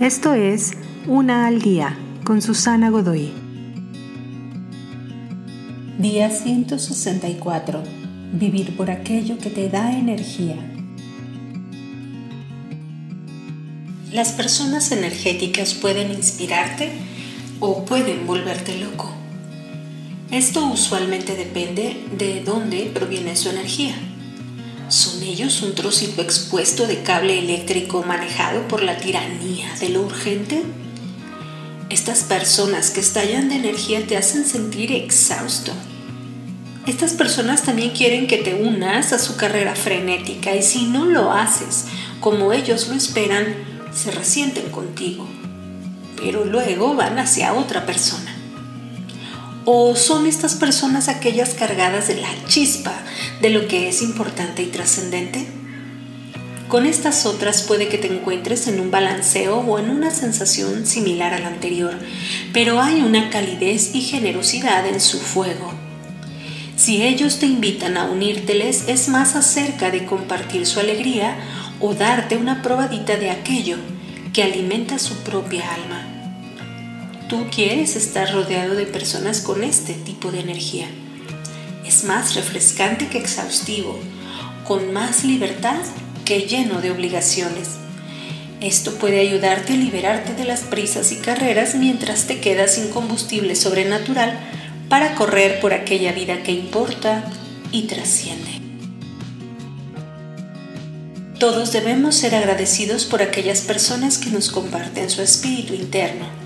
Esto es Una al Día con Susana Godoy. Día 164. Vivir por aquello que te da energía. Las personas energéticas pueden inspirarte o pueden volverte loco. Esto usualmente depende de dónde proviene su energía. ¿Son ellos un trocito expuesto de cable eléctrico manejado por la tiranía de lo urgente? Estas personas que estallan de energía te hacen sentir exhausto. Estas personas también quieren que te unas a su carrera frenética y si no lo haces como ellos lo esperan, se resienten contigo. Pero luego van hacia otra persona. ¿O son estas personas aquellas cargadas de la chispa de lo que es importante y trascendente? Con estas otras puede que te encuentres en un balanceo o en una sensación similar a la anterior, pero hay una calidez y generosidad en su fuego. Si ellos te invitan a unírteles es más acerca de compartir su alegría o darte una probadita de aquello que alimenta su propia alma. Tú quieres estar rodeado de personas con este tipo de energía. Es más refrescante que exhaustivo, con más libertad que lleno de obligaciones. Esto puede ayudarte a liberarte de las prisas y carreras mientras te quedas sin combustible sobrenatural para correr por aquella vida que importa y trasciende. Todos debemos ser agradecidos por aquellas personas que nos comparten su espíritu interno